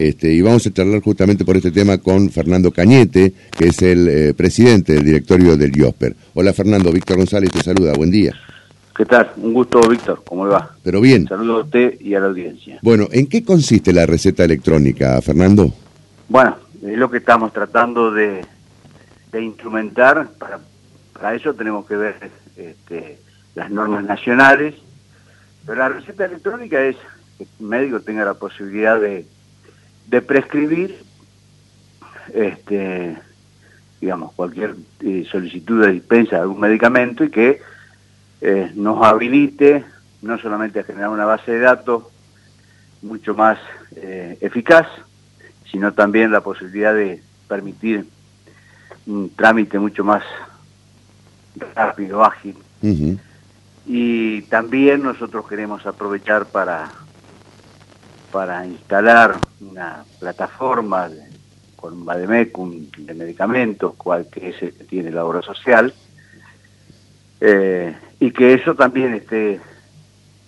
Este, y vamos a charlar justamente por este tema con Fernando Cañete, que es el eh, presidente del directorio del IOSPER. Hola Fernando, Víctor González te saluda, buen día. ¿Qué tal? Un gusto, Víctor. ¿Cómo le va? Pero bien. Saludo a usted y a la audiencia. Bueno, ¿en qué consiste la receta electrónica, Fernando? Bueno, es lo que estamos tratando de, instrumentar. Para, para eso tenemos que ver este, las normas nacionales. Pero la receta electrónica es que el médico tenga la posibilidad de, de prescribir este, digamos, cualquier eh, solicitud de dispensa de algún medicamento y que eh, nos habilite no solamente a generar una base de datos mucho más eh, eficaz, sino también la posibilidad de permitir un trámite mucho más rápido, ágil. Y también nosotros queremos aprovechar para, para instalar una plataforma con un Bademecum de medicamentos, cual que es el que tiene la obra social, eh, y que eso también esté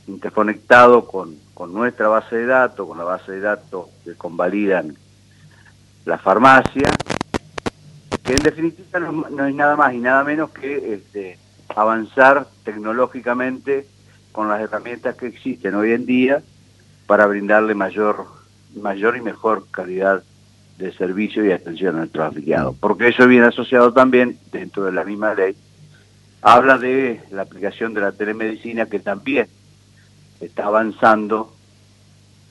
interconectado con, nuestra base de datos, con la base de datos que convalidan la farmacia, que en definitiva no, es nada más y nada menos que este, avanzar tecnológicamente con las herramientas que existen hoy en día para brindarle mayor, mayor y mejor calidad de servicio y atención a nuestros afiliados. Porque eso viene asociado también, dentro de la misma ley, habla de la aplicación de la telemedicina que también está avanzando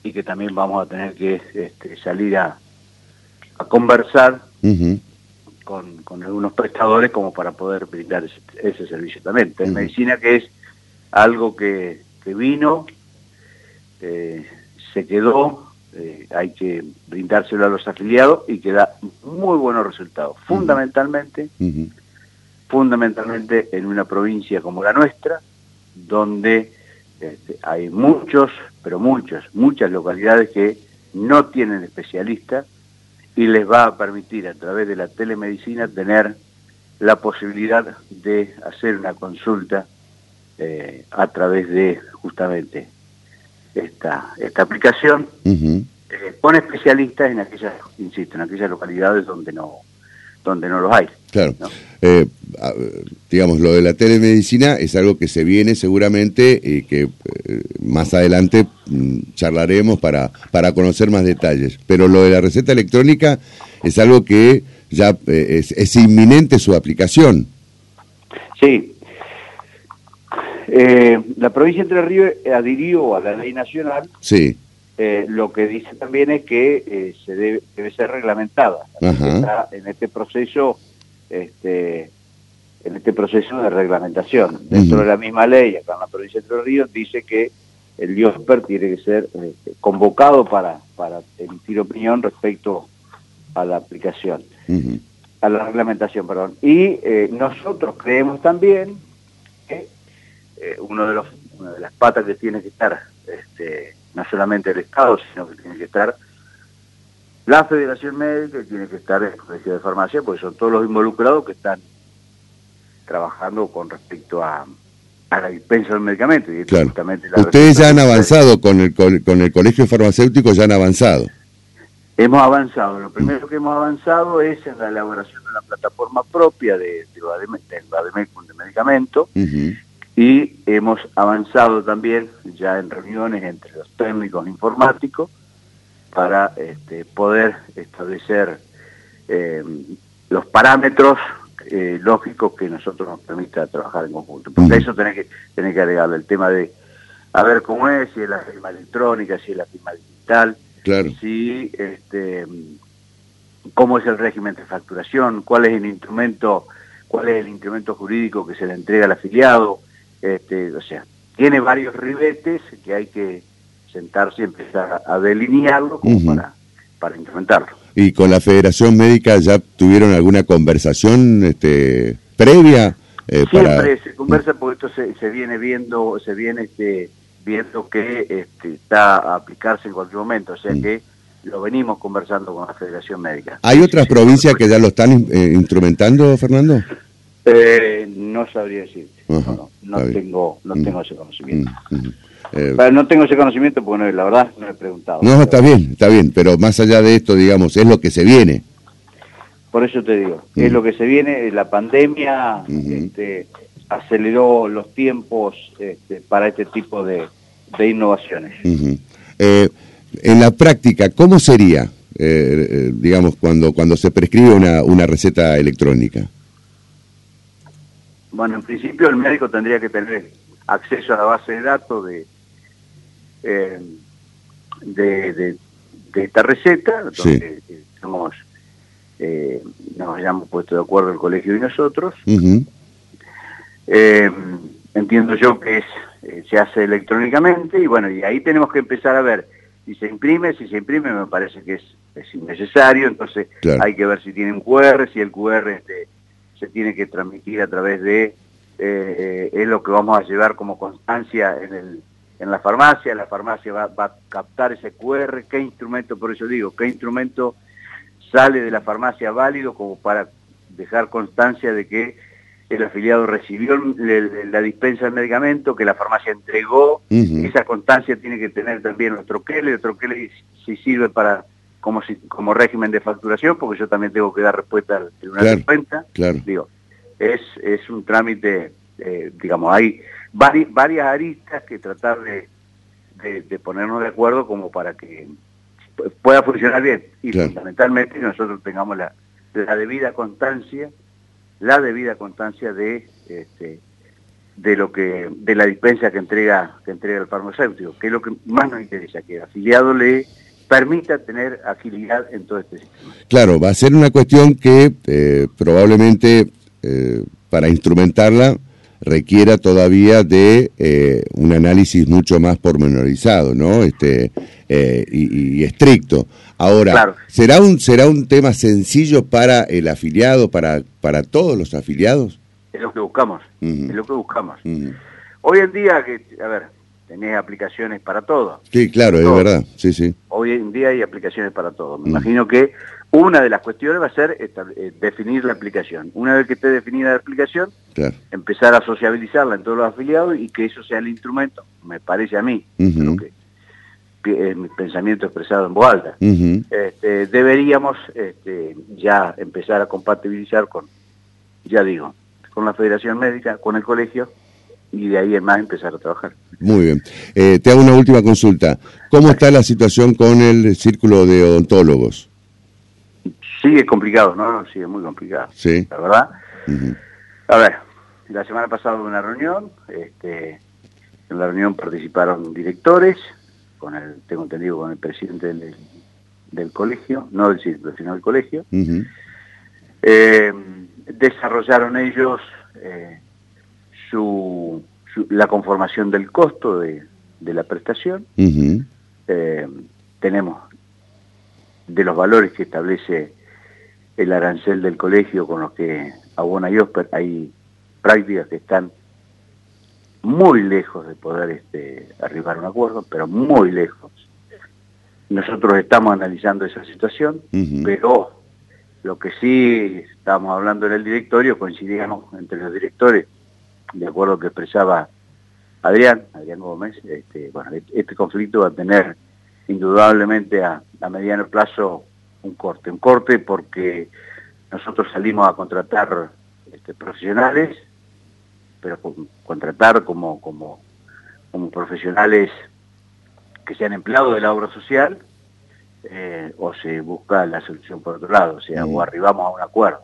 y que también vamos a tener que este, salir a, conversar con, algunos prestadores como para poder brindar ese, servicio también. Telemedicina que es algo que, vino, eh, se quedó, eh, hay que brindárselo a los afiliados y que da muy buenos resultados. Fundamentalmente fundamentalmente en una provincia como la nuestra, donde este, hay muchos, pero muchos, muchas localidades que no tienen especialistas y les va a permitir a través de la telemedicina tener la posibilidad de hacer una consulta eh, a través de justamente esta, esta aplicación eh, con especialistas en aquellas, insisto, en aquellas localidades donde no, donde no los hay. Claro. Eh, digamos, lo de la telemedicina es algo que se viene seguramente y que eh, más adelante mm, charlaremos para, para conocer más detalles. Pero lo de la receta electrónica es algo que ya eh, es, inminente su aplicación. Sí. La provincia de Entre Ríos adhirió a la ley nacional. Sí. lo que dice también es que se debe, debe ser reglamentada. en este proceso este, en este proceso de reglamentación. Dentro de la misma ley, acá en la provincia de Entre Ríos, dice que el IOSPER tiene que ser convocado para, para emitir opinión respecto a la aplicación, a la reglamentación, perdón. Y eh, nosotros creemos también eh, uno de los, una de las patas que tiene que estar, este, no solamente el Estado, sino que tiene que estar la Federación Médica tiene que estar el Colegio de Farmacia, porque son todos los involucrados que están trabajando con respecto a, la dispensa del medicamento. Y claro. Ustedes ya han avanzado con el, con el Colegio Farmacéutico, ya han avanzado. Hemos avanzado. Lo primero que hemos avanzado es en la elaboración de una plataforma propia de, de, de medicamentos y hemos avanzado también ya en reuniones entre los técnicos informáticos para este, poder establecer eh, los parámetros eh, lógicos que nosotros nos permita trabajar en conjunto. Porque a eso tenés que, tenés que agregarle el tema de a ver cómo es, si es la firma electrónica, si es la firma digital, si este cómo es el régimen de facturación, cuál es el instrumento, cuál es el instrumento jurídico que se le entrega al afiliado, este, o sea, tiene varios ribetes que hay que sentarse y empezar a delinearlo como para, para implementarlo. ¿Y con la Federación Médica ya tuvieron alguna conversación este, previa? Eh, Siempre se conversa porque esto se, viene viendo, se viene este, viendo que este, está a aplicarse en cualquier momento, o sea mm. que lo venimos conversando con la Federación Médica. ¿Hay otras provincias que ya lo están eh, instrumentando, Fernando? Eh, no sabría no tengo no tengo ese conocimiento. pero no tengo ese conocimiento porque la verdad no he preguntado. No, está bien, está bien, pero más allá de esto, digamos, es lo que se viene. Por eso te digo, es lo que se viene, la pandemia este, aceleró los tiempos este, para este tipo de, innovaciones. Eh, en la práctica, ¿cómo sería, eh, eh, digamos, cuando, cuando se prescribe una, una receta electrónica? Bueno, en principio el médico tendría que tener acceso a la base de datos de, de, esta receta, donde somos, nos hayamos puesto de acuerdo el colegio y nosotros. Eh, entiendo yo que es eh, se hace electrónicamente y bueno, y ahí tenemos que empezar a ver si se imprime, si se imprime me parece que es, es innecesario, entonces hay que ver si tiene un QR, si el QR este, se tiene que transmitir a través de, eh, es lo que vamos a llevar como constancia en, el, en la farmacia, la farmacia va, va a captar ese QR, qué instrumento, por eso digo, qué instrumento sale de la farmacia válido como para dejar constancia de que el afiliado recibió la dispensa del medicamento, que la farmacia entregó, esa constancia tiene que tener también nuestro troqueles, el troqueles si sirve para como si, como régimen de facturación, porque yo también tengo que dar respuesta al tribunal de cuenta. Digo, es, es un trámite, eh, digamos, hay varias aristas que tratar de, de, ponernos de acuerdo como para que pueda funcionar bien. Y fundamentalmente nosotros tengamos la, la debida constancia la debida constancia de este, de lo que de la dispensa que entrega que entrega el farmacéutico, que es lo que más nos interesa, que el afiliado le permita tener agilidad en todo este sistema. Claro, va a ser una cuestión que eh, probablemente eh, para instrumentarla requiera todavía de eh, un análisis mucho más pormenorizado, ¿no? Este y, estricto. Ahora, ¿será un será un tema sencillo para el afiliado, para para todos los afiliados? Es lo que buscamos, es lo que buscamos. Hoy en día, que, a ver, tenés aplicaciones para todo. Sí, claro, es verdad, sí, sí. Hoy en día hay aplicaciones para todo. Me imagino que una de las cuestiones va a ser eh, definir la aplicación. Una vez que esté definida la aplicación, empezar a sociabilizarla en todos los afiliados y que eso sea el instrumento, me parece a mí, que es mi pensamiento expresado en voz alta. Este, deberíamos este, ya empezar a compatibilizar con, ya digo, con la Federación Médica, con el colegio, y de ahí en más empezar a trabajar. Muy bien. Eh, te hago una última consulta. ¿Cómo está la situación con el círculo de odontólogos? Sigue complicado, ¿no? Sigue muy complicado. Sí. La verdad. A ver, la semana pasada hubo una reunión, este, en la reunión participaron directores, con el, tengo entendido, con el presidente del, colegio, no del círculo, sino del colegio. Eh, desarrollaron ellos eh, su, la conformación del costo de, la prestación. Eh, tenemos de los valores que establece el arancel del colegio con los que abona IOSPER, hay prácticas que están muy lejos de poder este, arribar a un acuerdo, pero muy lejos. Nosotros estamos analizando esa situación, pero lo que sí estábamos hablando en el directorio, coincidíamos entre los directores de acuerdo que expresaba Adrián, Adrián Gómez, este, bueno, este conflicto va a tener indudablemente a, mediano plazo un corte, un corte porque nosotros salimos a contratar este, profesionales, pero contratar como, como, como profesionales que sean empleados de la obra social, eh, o se busca la solución por otro lado, o sea, o arribamos a un acuerdo.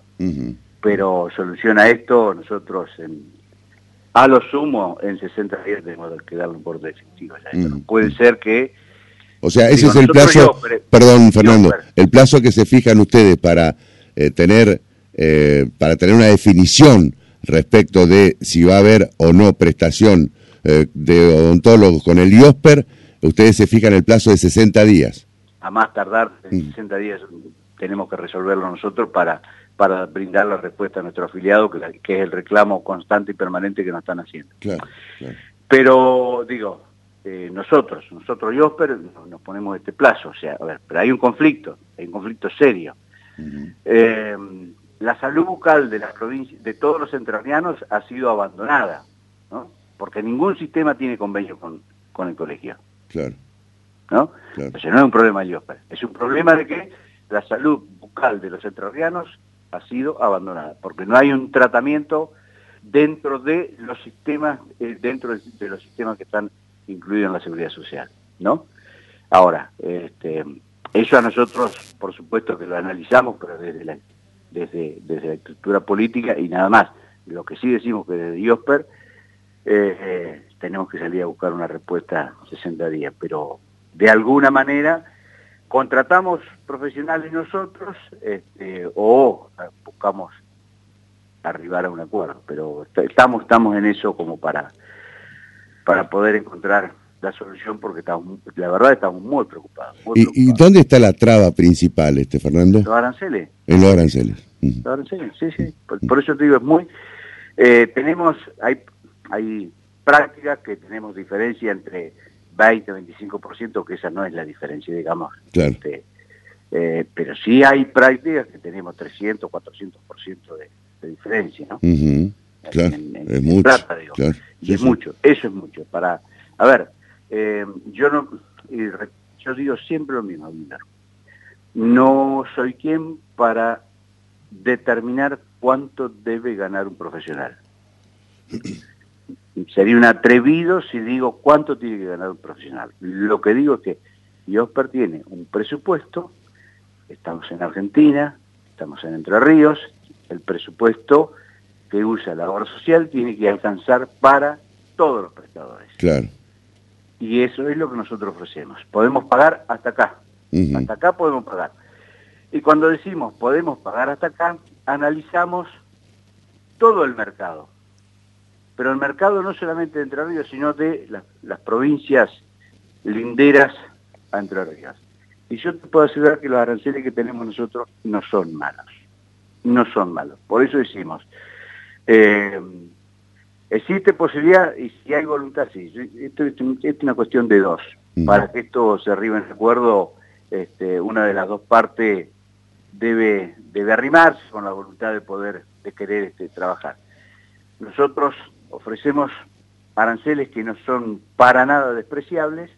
Pero soluciona esto nosotros en, a lo sumo, en 60 días tenemos que darle por definitivo. Mm, puede mm. ser que... O sea, ese es el plazo, perdón Fernando, el plazo que se fijan ustedes para eh, tener eh, para tener una definición respecto de si va a haber o no prestación eh, de odontólogos con el IOSPER, ustedes se fijan el plazo de 60 días. A más tardar, en 60 mm. días tenemos que resolverlo nosotros para para brindar la respuesta a nuestro afiliado, que, es el reclamo constante y permanente que nos están haciendo. Pero, digo, eh, nosotros, nosotros y Osper, nos ponemos este plazo, o sea, a ver, pero hay un conflicto, hay un conflicto serio. Eh, la salud bucal de las provincias, de todos los entrerrianos ha sido abandonada, ¿no? porque ningún sistema tiene convenio con, con el colegio. Claro. ¿No? Entonces no es un problema de IOSPER, es un problema de que la salud bucal de los entrerrianos ha sido abandonada, porque no hay un tratamiento dentro de los sistemas, eh, dentro de los sistemas que están incluidos en la seguridad social, ¿no? Ahora, este, eso a nosotros, por supuesto que lo analizamos, pero desde la, desde, desde la estructura política y nada más. Lo que sí decimos que desde IOSPER eh, eh, tenemos que salir a buscar una respuesta 60 días, pero de alguna manera contratamos profesionales nosotros este, o buscamos arribar a un acuerdo, pero estamos, estamos en eso como para, para poder encontrar la solución porque estamos, la verdad estamos muy preocupados. ¿Y, dónde está la traba principal, este Fernando? Los aranceles. En los aranceles. Los aranceles, sí, sí. Por, eso te digo, es muy... Eh, tenemos, hay, hay prácticas que tenemos diferencia entre 20 25%, que esa no es la diferencia, digamos. Claro. Este, eh, pero sí hay prácticas que tenemos 300, 400% de, de diferencia, ¿no? Claro, es mucho. y es mucho, eso es mucho. Para, a ver, eh, yo no, yo digo siempre lo mismo, No soy quien para determinar cuánto debe ganar un profesional. Sería un atrevido si digo cuánto tiene que ganar un profesional. Lo que digo es que Diosper tiene un presupuesto, estamos en Argentina, estamos en Entre Ríos, el presupuesto que usa la obra social tiene que alcanzar para todos los prestadores. Claro y eso es lo que nosotros ofrecemos. Podemos pagar hasta acá, hasta acá podemos pagar. Y cuando decimos podemos pagar hasta acá, analizamos todo el mercado. Pero el mercado no solamente de Entre Ríos, sino de las provincias linderas a Entre Ríos. Y yo te puedo asegurar que los aranceles que tenemos nosotros no son malos. No son malos. Por eso decimos, eh, Existe posibilidad, y si hay voluntad, sí. Esto, es una cuestión de dos. Mm. Para que esto se arribe en acuerdo, este, una de las dos partes debe, debe arrimarse con la voluntad de poder, de querer este, trabajar. Nosotros ofrecemos aranceles que no son para nada despreciables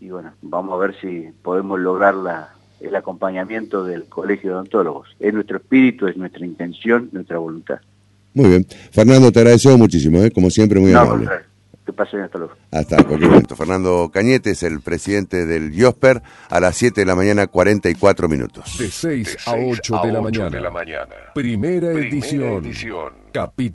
y bueno, vamos a ver si podemos lograr la, el acompañamiento del Colegio de Odontólogos. Es nuestro espíritu, es nuestra intención, nuestra voluntad. Muy bien. Fernando, te agradezco muchísimo, ¿eh? como siempre, muy amable. Que pasen hasta luego. Hasta cualquier momento. Fernando Cañete es el presidente del IOSPER a las 7 de la mañana, 44 minutos. De 6, a 8, de, la mañana. Primera, edición. edición. Capítulo.